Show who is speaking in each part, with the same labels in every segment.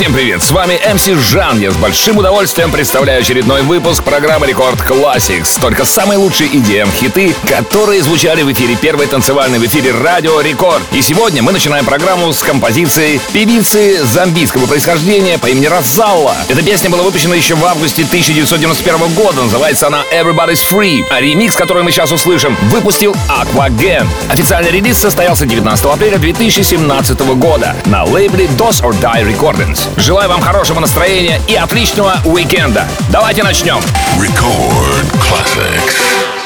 Speaker 1: Всем привет, с вами MC Жан. Я с большим удовольствием представляю очередной выпуск программы Record Classics. Только самые лучшие EDM хиты, которые звучали в эфире первой танцевальной в эфире Радио Рекорд. И сегодня мы начинаем программу с композиции певицы замбийского происхождения по имени Розалла. Эта песня была выпущена еще в августе 1991 года. Называется она Everybody's Free. А ремикс, который мы сейчас услышим, выпустил Aquagen. Официальный релиз состоялся 19 апреля 2017 года на лейбле DOS or Die Recordings. Желаю вам хорошего настроения и отличного уикенда. Давайте начнем.
Speaker 2: Record Classics.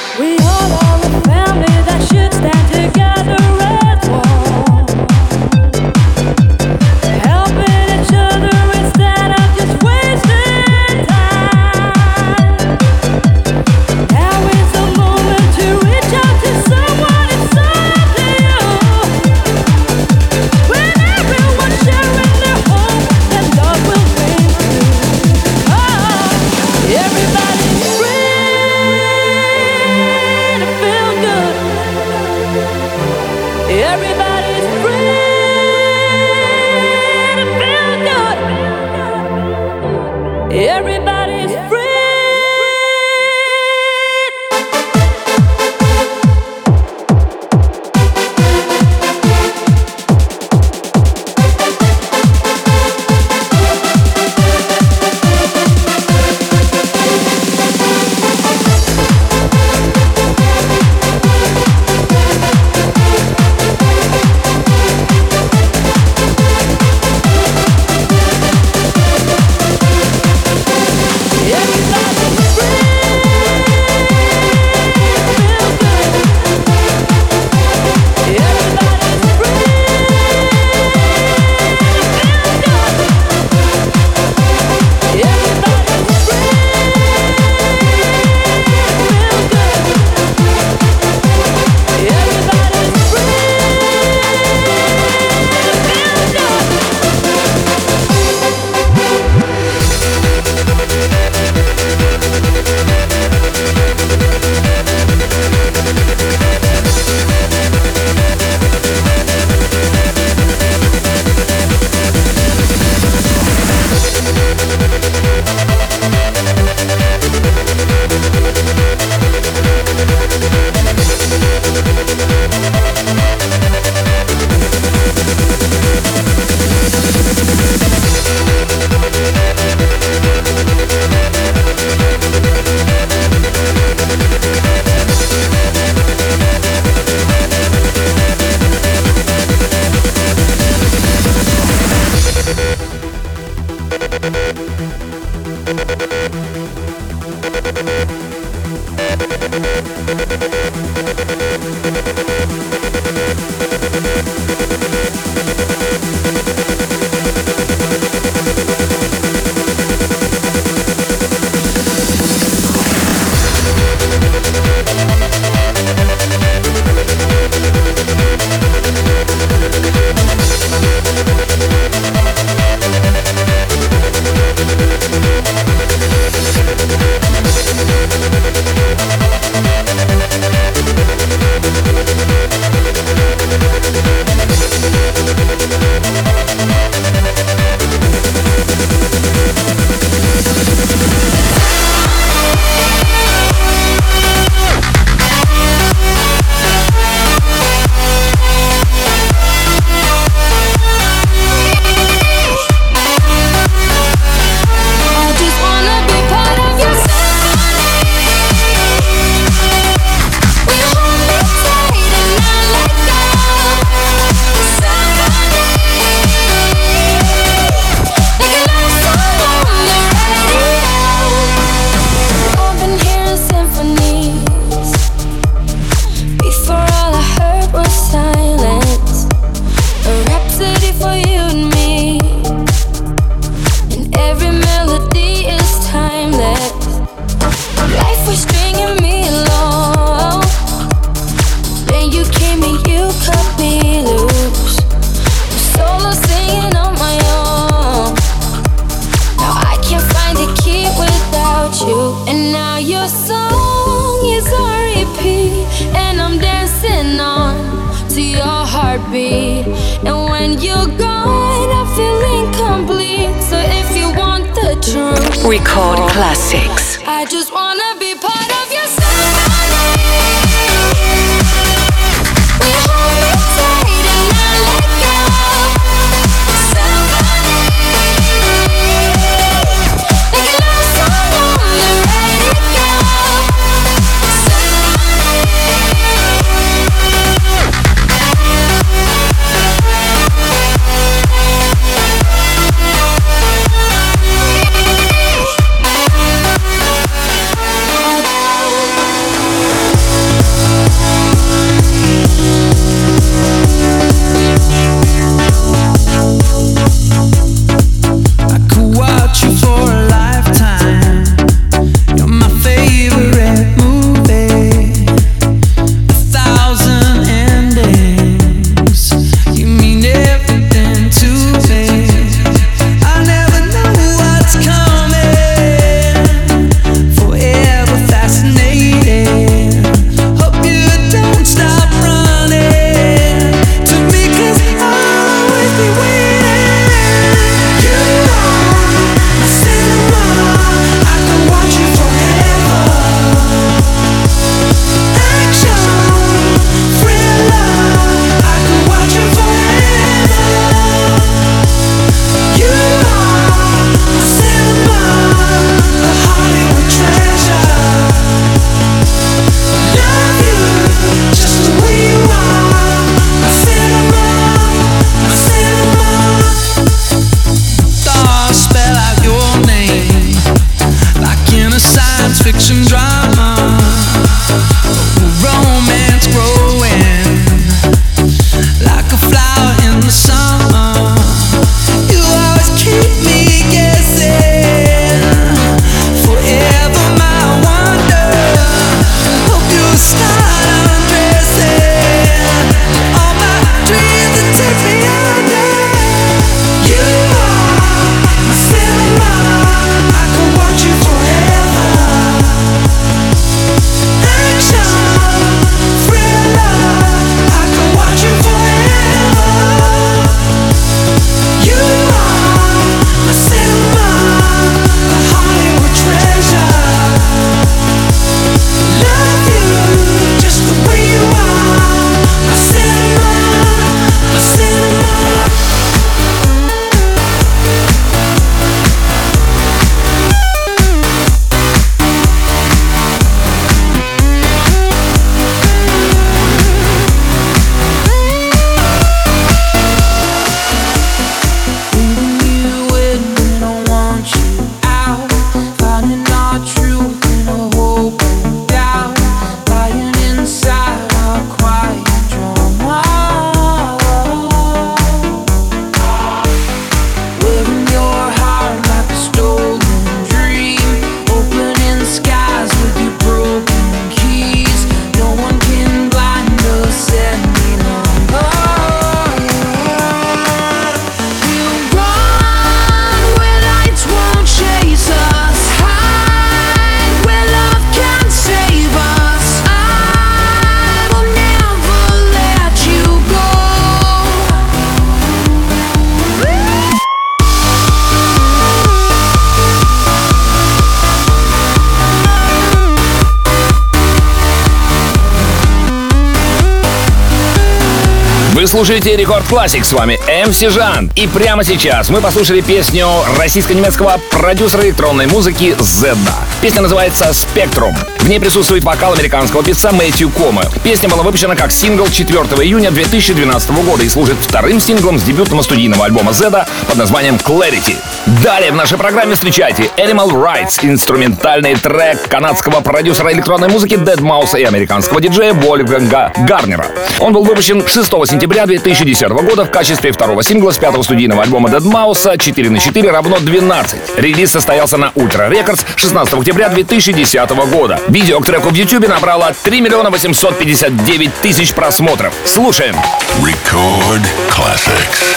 Speaker 3: слушаете
Speaker 4: Record Classics,
Speaker 1: с вами MC Жан. И прямо сейчас мы послушали песню российско-немецкого продюсера электронной музыки Зедда. Песня называется «Spectrum». В ней присутствует вокал американского певца Мэтью Кома. Песня была выпущена как сингл 4 июня 2012 года и служит вторым синглом с дебютного студийного альбома Зеда под названием Clarity. Далее в нашей программе встречайте Animal Rights, инструментальный трек канадского продюсера электронной музыки Deadmau5 и американского диджея Вольфганга Гарнера. Он был выпущен 6 сентября 2010 года в качестве второго сингла с пятого студийного альбома Dead Mouse 4 на 4 равно 12. Релиз состоялся на Ultra Records 16 октября 2010 года. Видео к треку в YouTube набрало 3 миллиона 859 тысяч просмотров. Слушаем.
Speaker 2: Record Classics.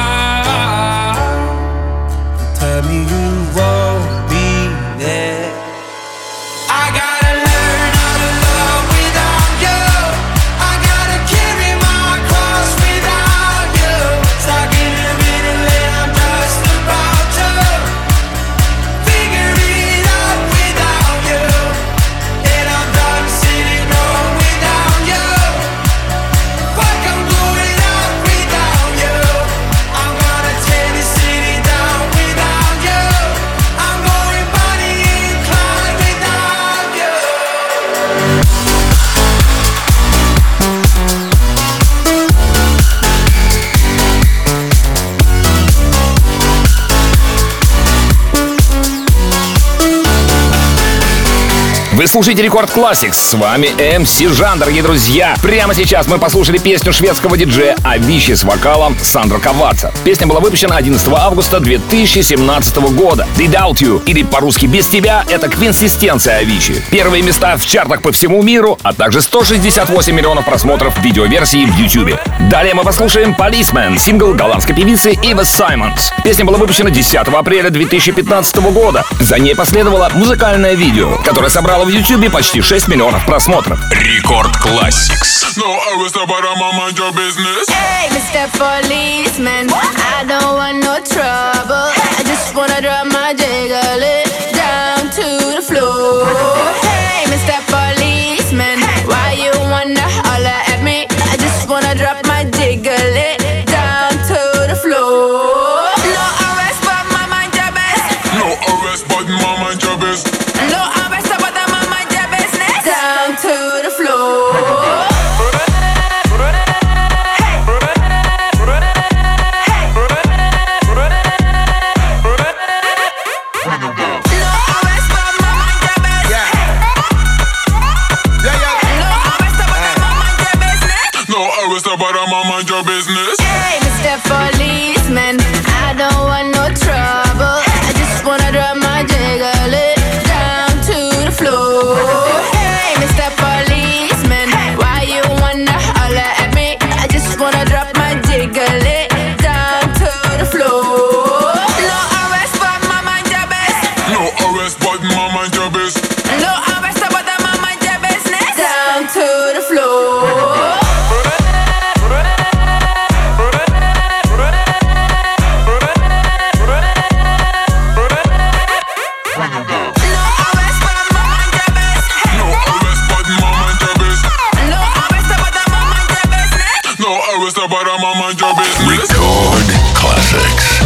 Speaker 1: Вы слушаете Record Classics. С вами MC Жан, дорогие друзья. Прямо сейчас мы послушали песню шведского диджея Авичи с вокалом Сандро Каваца. Песня была выпущена 11 августа 2017 года. Without You, или по-русски «Без тебя» — это квинтэссенция Авичи. Первые места в чартах по всему миру, а также 168 миллионов просмотров видеоверсии в YouTube. Далее мы послушаем Policeman, сингл голландской певицы Ива Саймонс. Песня была выпущена 10 апреля 2015 года. За ней последовало музыкальное видео, которое собрало в YouTube почти 6 миллионов просмотров.
Speaker 5: Record Classics.
Speaker 2: No, I was about to mind your business.
Speaker 3: Hey, Mr. Policeman, I don't want no trouble. I just wanna drop my jiggle No arrest, but my mind your
Speaker 2: business.
Speaker 5: Рекорд Classics.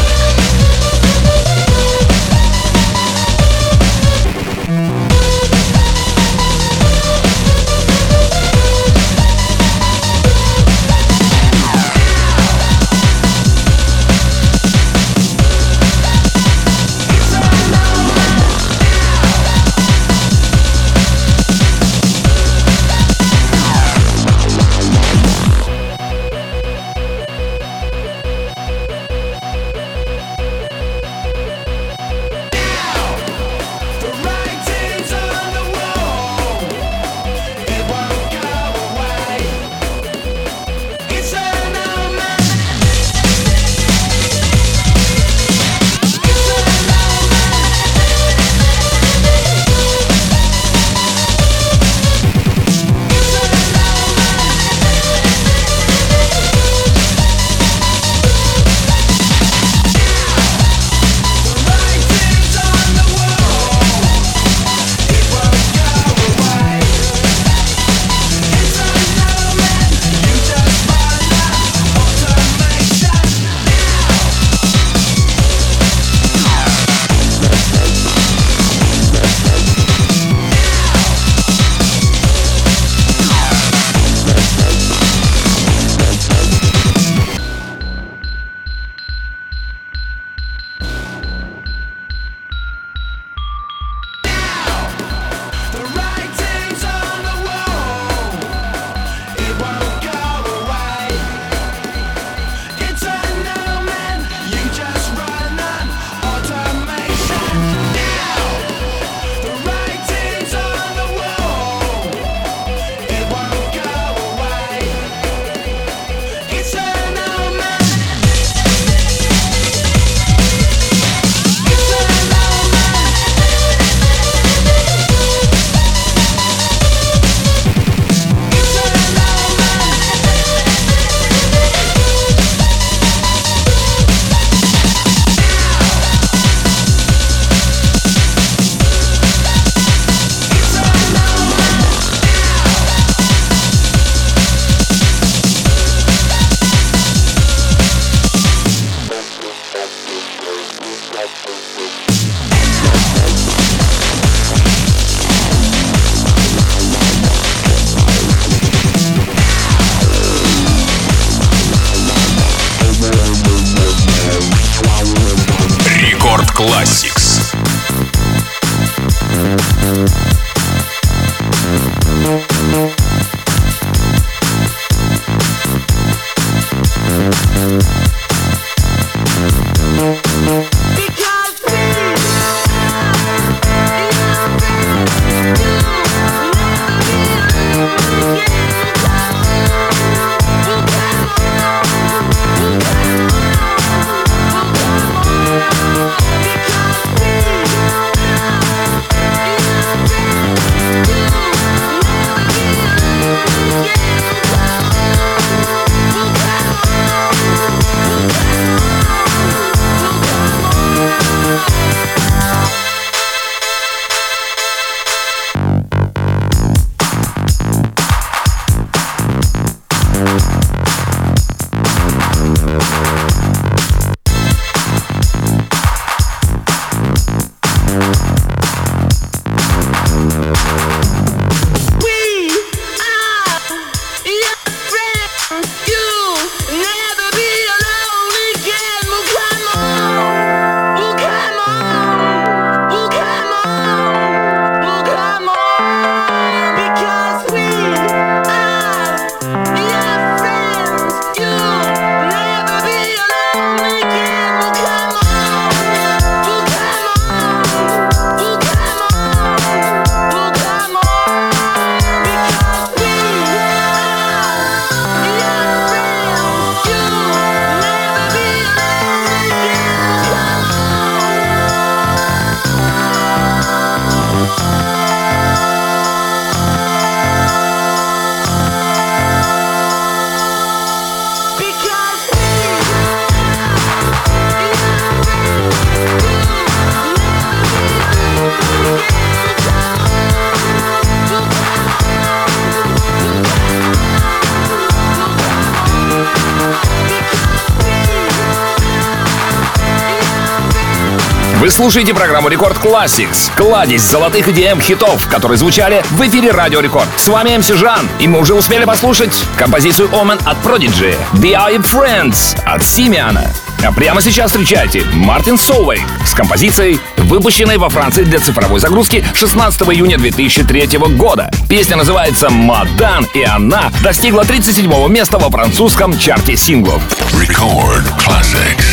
Speaker 1: Слушаете программу Record Classics. Кладезь золотых EDM хитов, которые звучали в эфире Радио Рекорд. С вами MC Жан, и мы уже успели послушать композицию Omen от Prodigy, Eye Friends от Симиана. А прямо сейчас встречайте Мартин Сольвейг с композицией, выпущенной во Франции для цифровой загрузки 16 июня 2003 года. Песня называется «Madan», и она достигла 37 места во французском чарте синглов.
Speaker 5: Record Classics.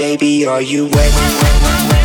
Speaker 6: Baby, are you wet?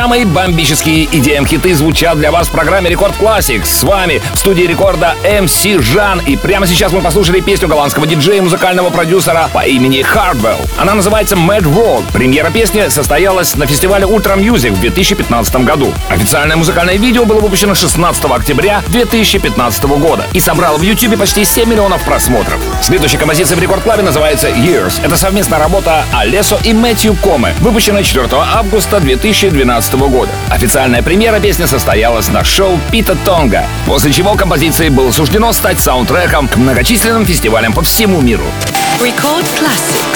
Speaker 1: Самые бомбические EDM хиты звучат для вас в программе Record Classics. С вами в студии Рекорда MC Жан. И прямо сейчас мы послушали песню голландского диджея и музыкального продюсера по имени Hardwell. Она называется Mad World. Премьера песни состоялась на фестивале Ultra Music в 2015 году. Официальное музыкальное видео было выпущено 16 октября 2015 года и собрало в YouTube почти 7 миллионов просмотров. Следующая композиция в Record Club е называется Years. Это совместная работа Алесо и Мэтью Комы, выпущенная 4 августа 2012 года. Официальная премьера песни состоялась на шоу Пита Тонга, после чего композиции было суждено стать саундтреком к многочисленным фестивалям по всему миру.
Speaker 4: Record Classics.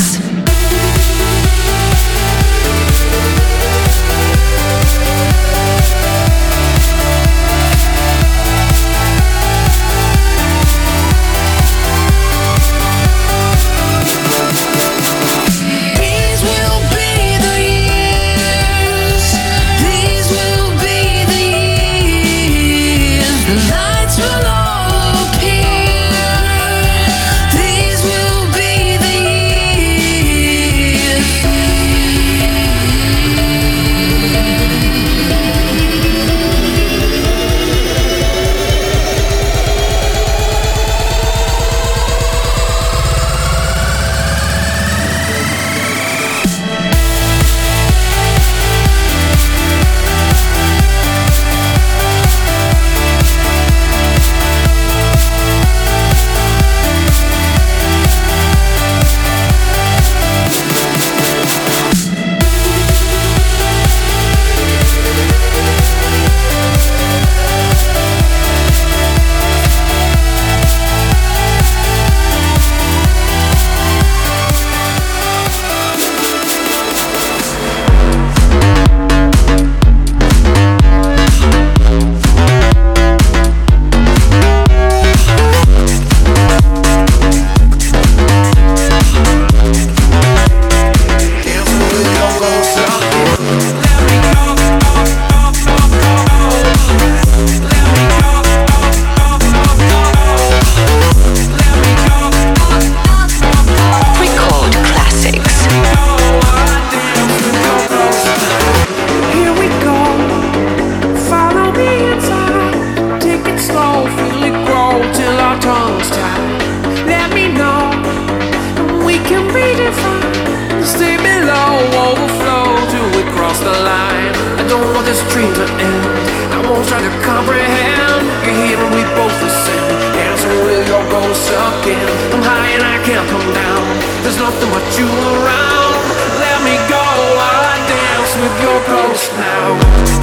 Speaker 7: Dream to end. I won't try to comprehend. And we both ascend. Dancing with your ghost again. I'm high and I can't come down. There's nothing but you around. Let me go while I dance with your ghost now.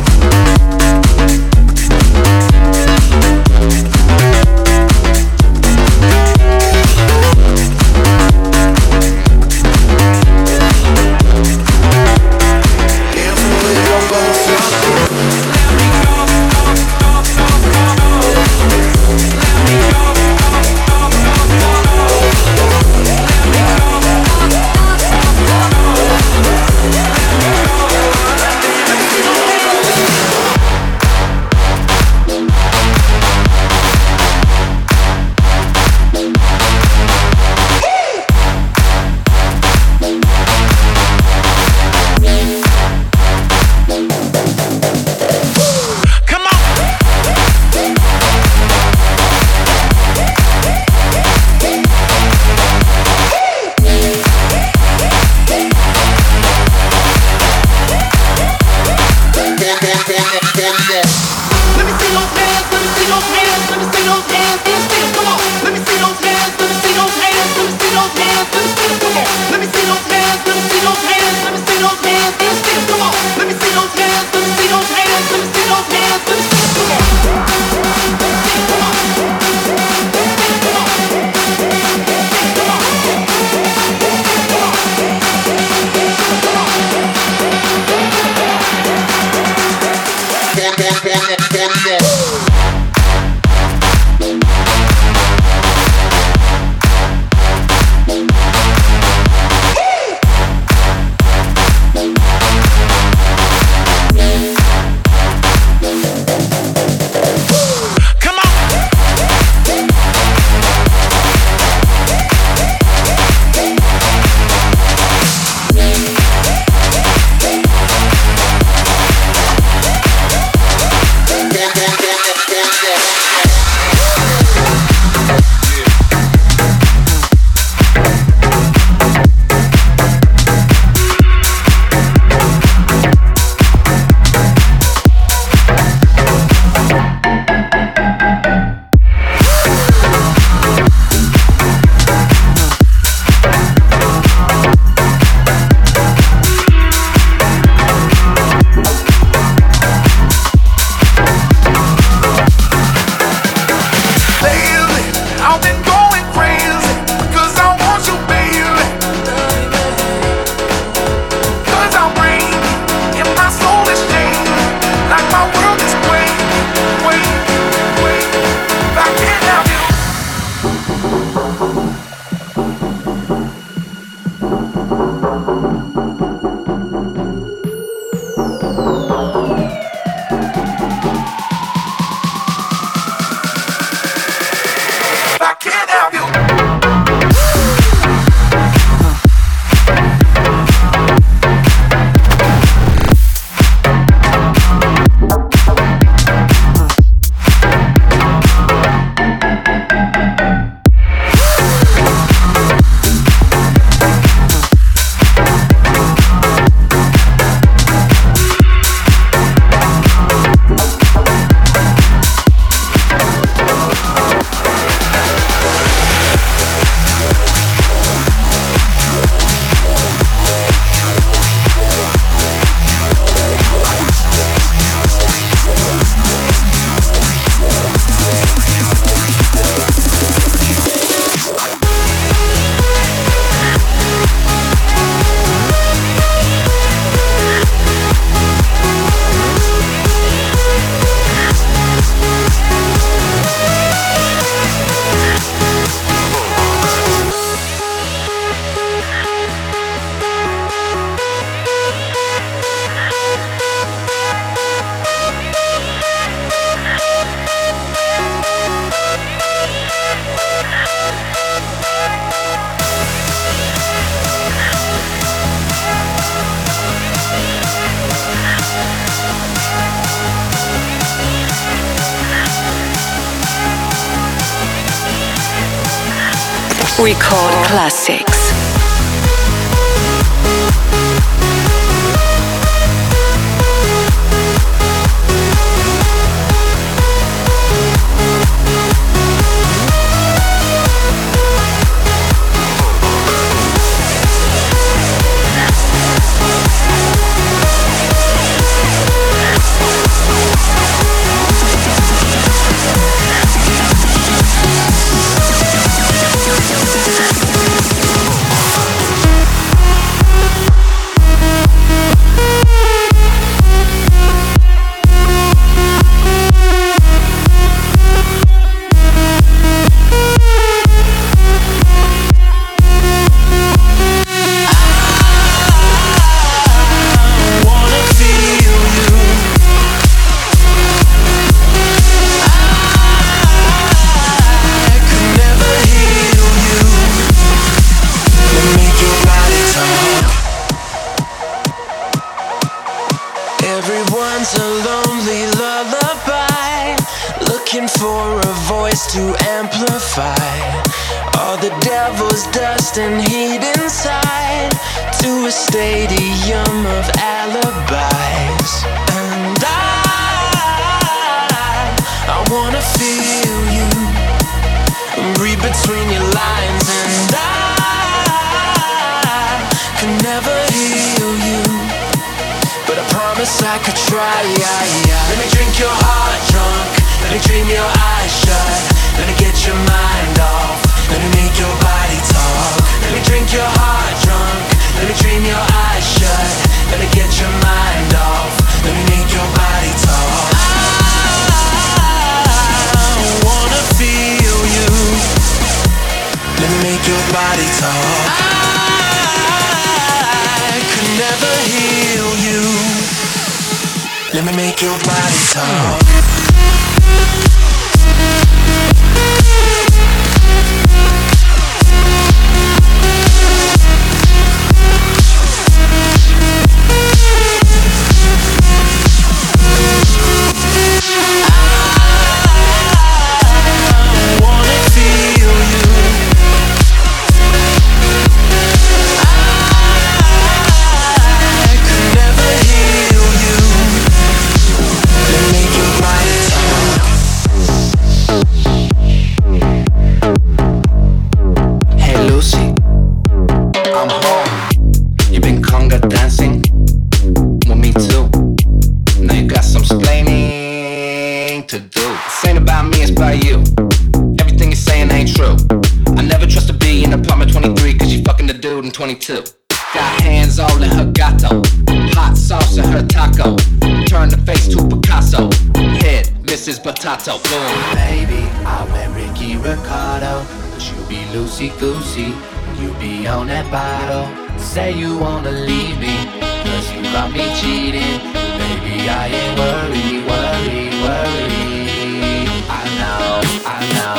Speaker 8: Loosey goosey. You be on that bottle. Say you wanna leave me. Cause you got me cheating. Baby, I ain't worried, worried, worried. I know, I know,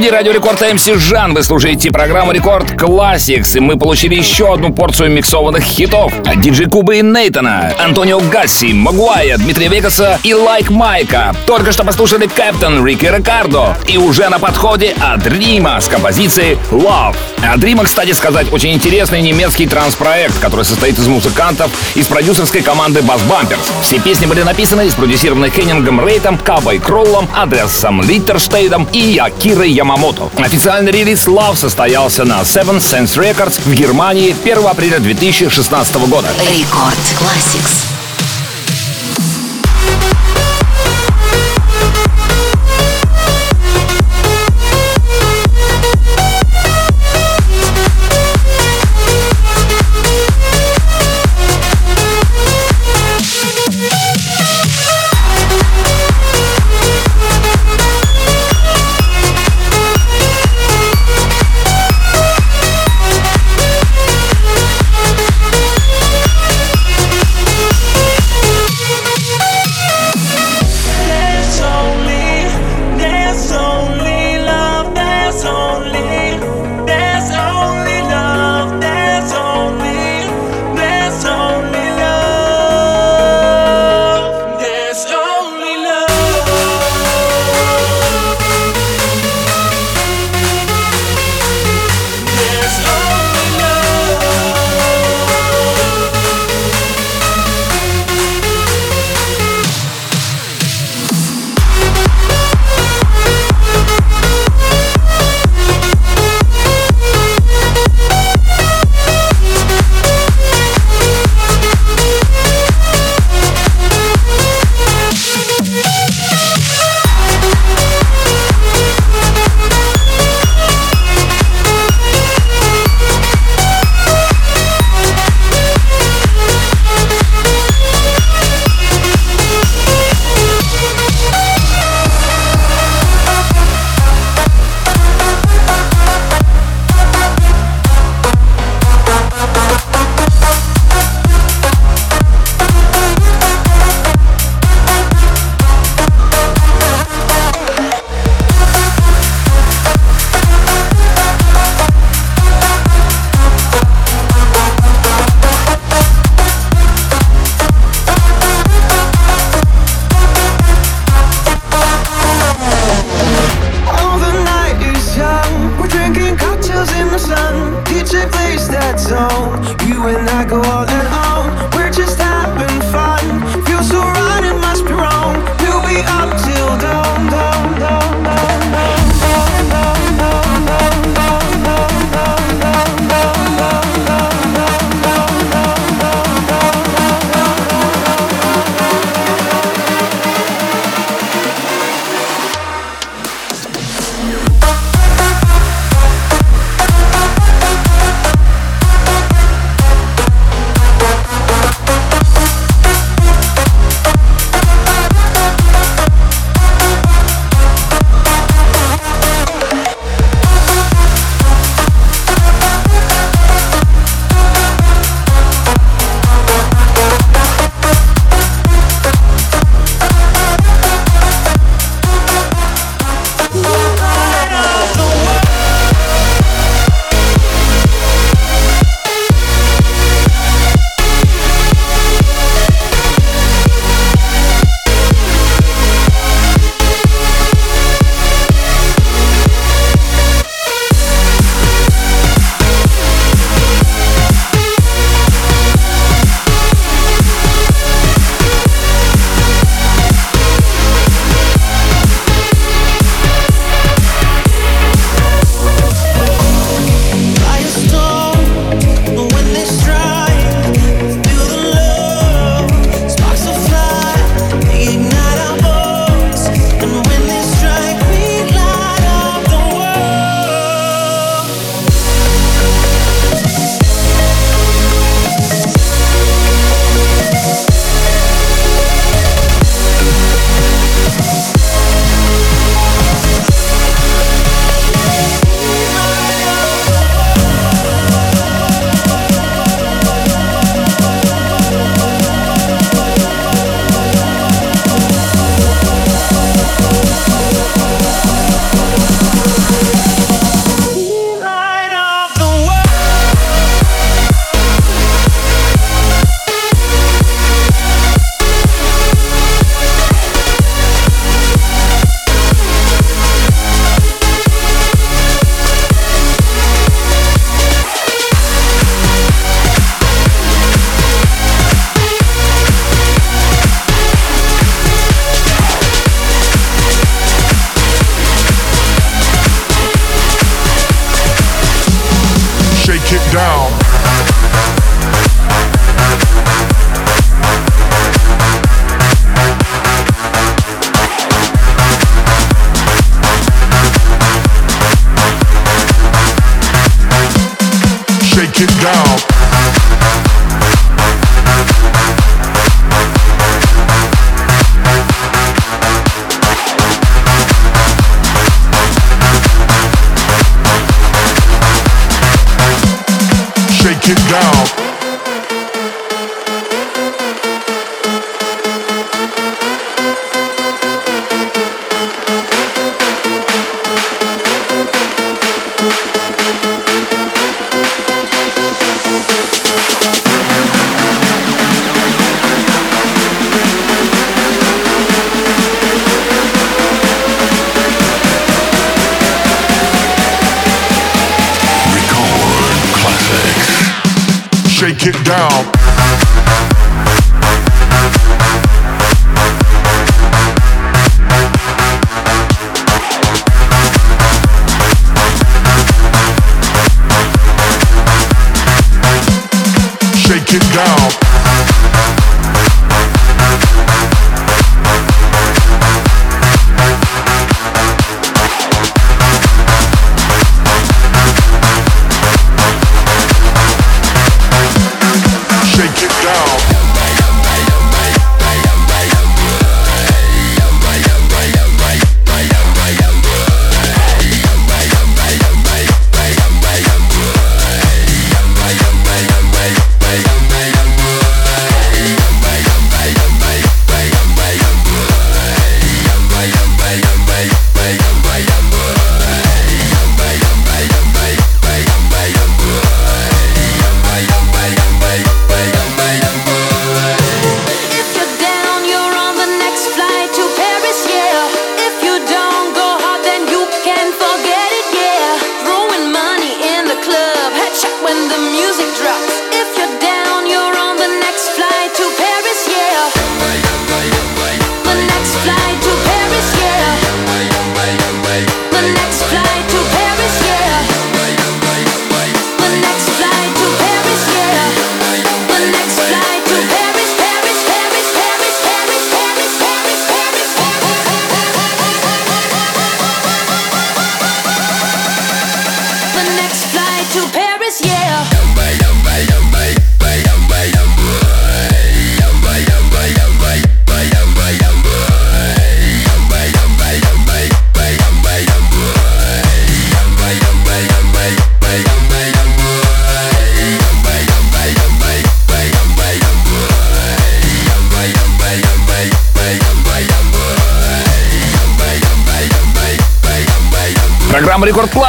Speaker 1: студии Радио Рекорд MC Жан вы слушаете программу Record Classics, и мы получили еще одну порцию миксованных хитов диджей Кубы и Нейтана, Антонио Гасси, Магуая, Дмитрия Вегаса и Лайк Майка. Только что послушали Captain Ricky Ricardo и уже на подходе Адрима с композицией Love. Адрима, кстати сказать, очень интересный немецкий транс-проект, который состоит из музыкантов из продюсерской команды Bass Bumpers. Все песни были написаны и спродюсированы Хеннингом Рейтом, Кабой Кроллом, Адресом Литтерштейдом и Якирой Ямамото. Официальный релиз Love состоялся на Seven Sense Records в Германии 1 апреля 2016 года.
Speaker 9: Record Classics.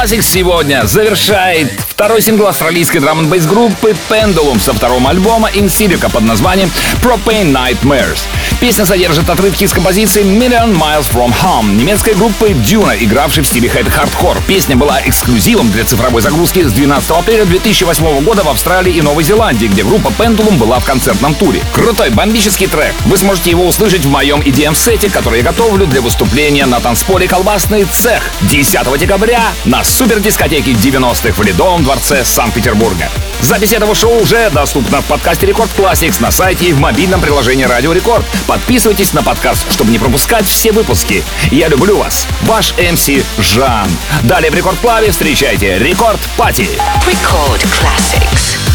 Speaker 1: Classics сегодня завершает второй сингл австралийской драм н группы Pendulum со второго альбома In Silico под названием Propane Nightmares. Песня содержит отрывки из композиции Million Miles From Home немецкой группы Dune, игравшей в стиле happy hardcore. Песня была эксклюзивом для цифровой загрузки с 12 апреля 2008 года в Австралии и Новой Зеландии, где группа Pendulum была в концертном туре. Крутой бомбический трек. Вы сможете его услышать в моем EDM-сете, который я готовлю для выступления на танцполе «Колбасный цех» 10 декабря на супердискотеке 90-х в Ледовом дворце Санкт-Петербурга. Запись этого шоу уже доступна в подкасте Record Classics на сайте и в мобильном приложении Радио Рекорд. Подписывайтесь на подкаст, чтобы не пропускать все выпуски. Я люблю вас. Ваш MC Жан. Далее в Record Club е встречайте Record Party.
Speaker 4: Record Classics.